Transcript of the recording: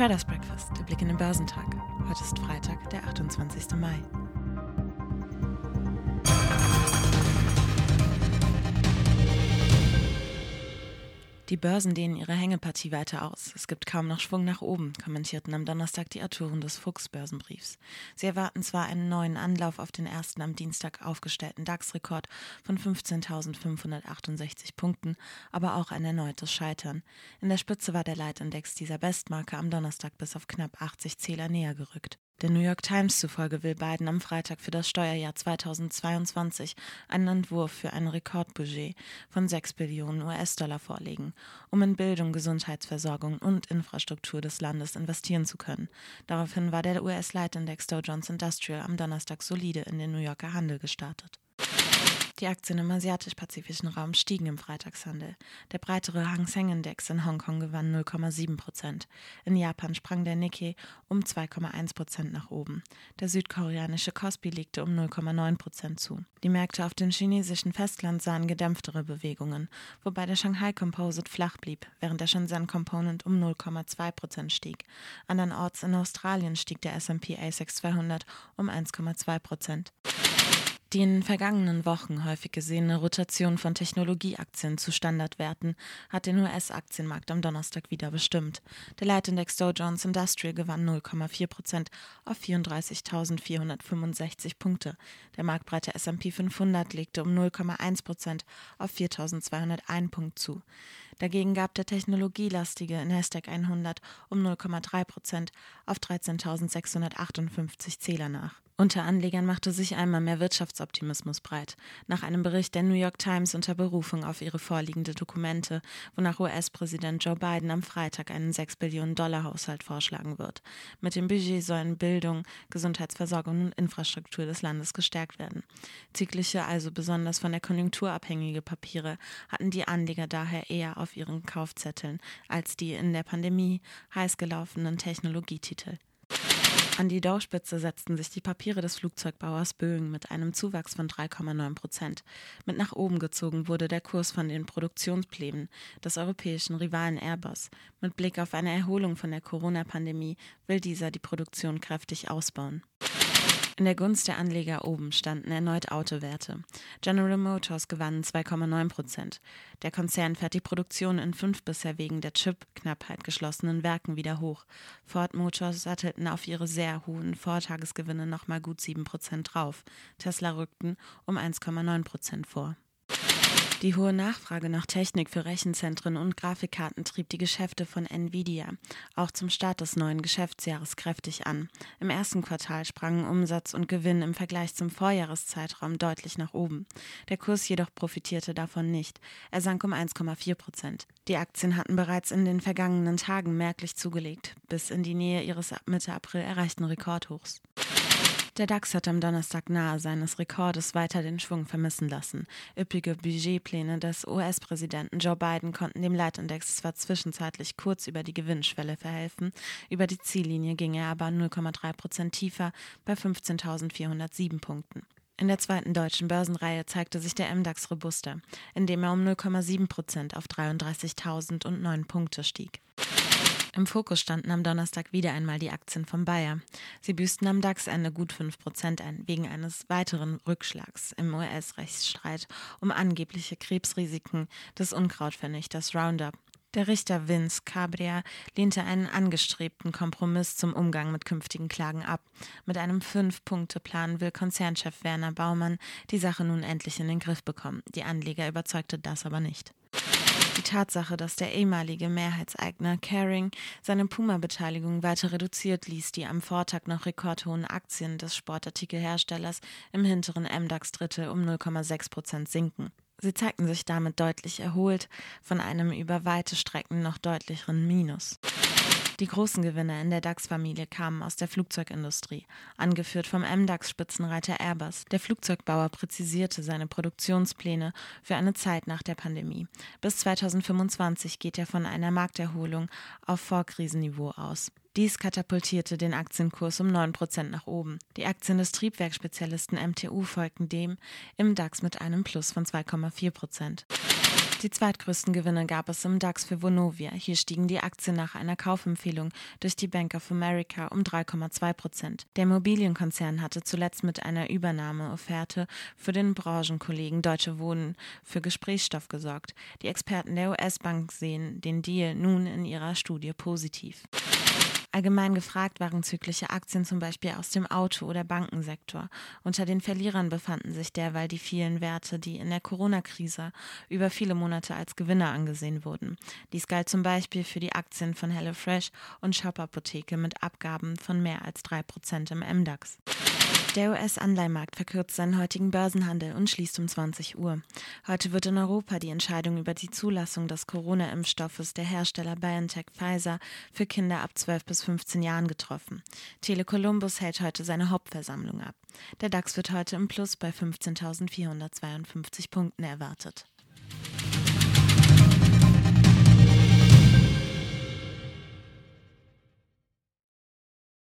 Traders Breakfast, der Blick in den Börsentag. Heute ist Freitag, der 28. Mai. Die Börsen dehnen ihre Hängepartie weiter aus. Es gibt kaum noch Schwung nach oben, kommentierten am Donnerstag die Autoren des Fuchs-Börsenbriefs. Sie erwarten zwar einen neuen Anlauf auf den ersten am Dienstag aufgestellten DAX-Rekord von 15.568 Punkten, aber auch ein erneutes Scheitern. In der Spitze war der Leitindex dieser Bestmarke am Donnerstag bis auf knapp 80 Zähler näher gerückt. Der New York Times zufolge will Biden am Freitag für das Steuerjahr 2022 einen Entwurf für ein Rekordbudget von 6 Billionen US-Dollar vorlegen, um in Bildung, Gesundheitsversorgung und Infrastruktur des Landes investieren zu können. Daraufhin war der US-Leitindex Dow Jones Industrial am Donnerstag solide in den New Yorker Handel gestartet. Die Aktien im asiatisch-pazifischen Raum stiegen im Freitagshandel. Der breitere Hang Seng Index in Hongkong gewann 0,7 Prozent. In Japan sprang der Nikkei um 2,1 Prozent nach oben. Der südkoreanische Kospi legte um 0,9 Prozent zu. Die Märkte auf dem chinesischen Festland sahen gedämpftere Bewegungen, wobei der Shanghai Composite flach blieb, während der Shenzhen Component um 0,2 Prozent stieg. Andernorts in Australien stieg der S&P ASX 200 um 1,2 Prozent. Die in den vergangenen Wochen häufig gesehene Rotation von Technologieaktien zu Standardwerten hat den US-Aktienmarkt am Donnerstag wieder bestimmt. Der Leitindex Dow Jones Industrial gewann 0,4 Prozent auf 34.465 Punkte. Der marktbreite S&P 500 legte um 0,1 Prozent auf 4.201 Punkt zu. Dagegen gab der technologielastige Nasdaq 100 um 0,3 Prozent auf 13.658 Zähler nach. Unter Anlegern machte sich einmal mehr Wirtschaftsoptimismus breit. Nach einem Bericht der New York Times unter Berufung auf ihre vorliegende Dokumente, wonach US-Präsident Joe Biden am Freitag einen 6 Billionen Dollar Haushalt vorschlagen wird. Mit dem Budget sollen Bildung, Gesundheitsversorgung und Infrastruktur des Landes gestärkt werden. Zyklische, also besonders von der Konjunktur abhängige Papiere hatten die Anleger daher eher auf ihren Kaufzetteln als die in der Pandemie heiß gelaufenen Technologietitel. An die Dauspitze setzten sich die Papiere des Flugzeugbauers Boeing mit einem Zuwachs von 3,9 Prozent. Mit nach oben gezogen wurde der Kurs von den Produktionsplänen des europäischen Rivalen Airbus. Mit Blick auf eine Erholung von der Corona-Pandemie will dieser die Produktion kräftig ausbauen. In der Gunst der Anleger oben standen erneut Autowerte. General Motors gewannen 2,9 Prozent. Der Konzern fährt die Produktion in fünf bisher wegen der Chip-Knappheit geschlossenen Werken wieder hoch. Ford Motors sattelten auf ihre sehr hohen Vortagesgewinne nochmal gut 7 Prozent drauf. Tesla rückten um 1,9 Prozent vor. Die hohe Nachfrage nach Technik für Rechenzentren und Grafikkarten trieb die Geschäfte von Nvidia auch zum Start des neuen Geschäftsjahres kräftig an. Im ersten Quartal sprangen Umsatz und Gewinn im Vergleich zum Vorjahreszeitraum deutlich nach oben. Der Kurs jedoch profitierte davon nicht. Er sank um 1,4 Prozent. Die Aktien hatten bereits in den vergangenen Tagen merklich zugelegt, bis in die Nähe ihres Mitte April erreichten Rekordhochs. Der DAX hat am Donnerstag nahe seines Rekordes weiter den Schwung vermissen lassen. Üppige Budgetpläne des US-Präsidenten Joe Biden konnten dem Leitindex zwar zwischenzeitlich kurz über die Gewinnschwelle verhelfen, über die Ziellinie ging er aber 0,3 Prozent tiefer bei 15.407 Punkten. In der zweiten deutschen Börsenreihe zeigte sich der MDAX robuster, indem er um 0,7 Prozent auf 33.009 Punkte stieg. Im Fokus standen am Donnerstag wieder einmal die Aktien von Bayer. Sie büßten am DAX-Ende gut 5% ein, wegen eines weiteren Rückschlags im US-Rechtsstreit um angebliche Krebsrisiken des Unkrautvernichters Roundup. Der Richter Vince Cabria lehnte einen angestrebten Kompromiss zum Umgang mit künftigen Klagen ab. Mit einem Fünf-Punkte-Plan will Konzernchef Werner Baumann die Sache nun endlich in den Griff bekommen. Die Anleger überzeugte das aber nicht. Die Tatsache, dass der ehemalige Mehrheitseigner Caring seine Puma-Beteiligung weiter reduziert, ließ die am Vortag noch rekordhohen Aktien des Sportartikelherstellers im hinteren MDAX-Drittel um 0,6 Prozent sinken. Sie zeigten sich damit deutlich erholt von einem über weite Strecken noch deutlicheren Minus. Die großen Gewinne in der DAX-Familie kamen aus der Flugzeugindustrie, angeführt vom MDAX-Spitzenreiter Airbus. Der Flugzeugbauer präzisierte seine Produktionspläne für eine Zeit nach der Pandemie. Bis 2025 geht er von einer Markterholung auf Vorkrisenniveau aus. Dies katapultierte den Aktienkurs um 9% nach oben. Die Aktien des Triebwerkspezialisten MTU folgten dem im DAX mit einem Plus von 2,4%. Die zweitgrößten Gewinne gab es im DAX für Vonovia. Hier stiegen die Aktien nach einer Kaufempfehlung durch die Bank of America um 3,2 Prozent. Der Immobilienkonzern hatte zuletzt mit einer Übernahmeofferte für den Branchenkollegen Deutsche Wohnen für Gesprächsstoff gesorgt. Die Experten der US-Bank sehen den Deal nun in ihrer Studie positiv. Allgemein gefragt waren zyklische Aktien zum Beispiel aus dem Auto- oder Bankensektor. Unter den Verlierern befanden sich derweil die vielen Werte, die in der Corona-Krise über viele Monate als Gewinner angesehen wurden. Dies galt zum Beispiel für die Aktien von HelloFresh und Shop Apotheke mit Abgaben von mehr als drei Prozent im MDAX. Der US-Anleihenmarkt verkürzt seinen heutigen Börsenhandel und schließt um 20 Uhr. Heute wird in Europa die Entscheidung über die Zulassung des Corona-Impfstoffes der Hersteller BioNTech Pfizer für Kinder ab 12 bis 15 Jahren getroffen. Tele Columbus hält heute seine Hauptversammlung ab. Der DAX wird heute im Plus bei 15.452 Punkten erwartet.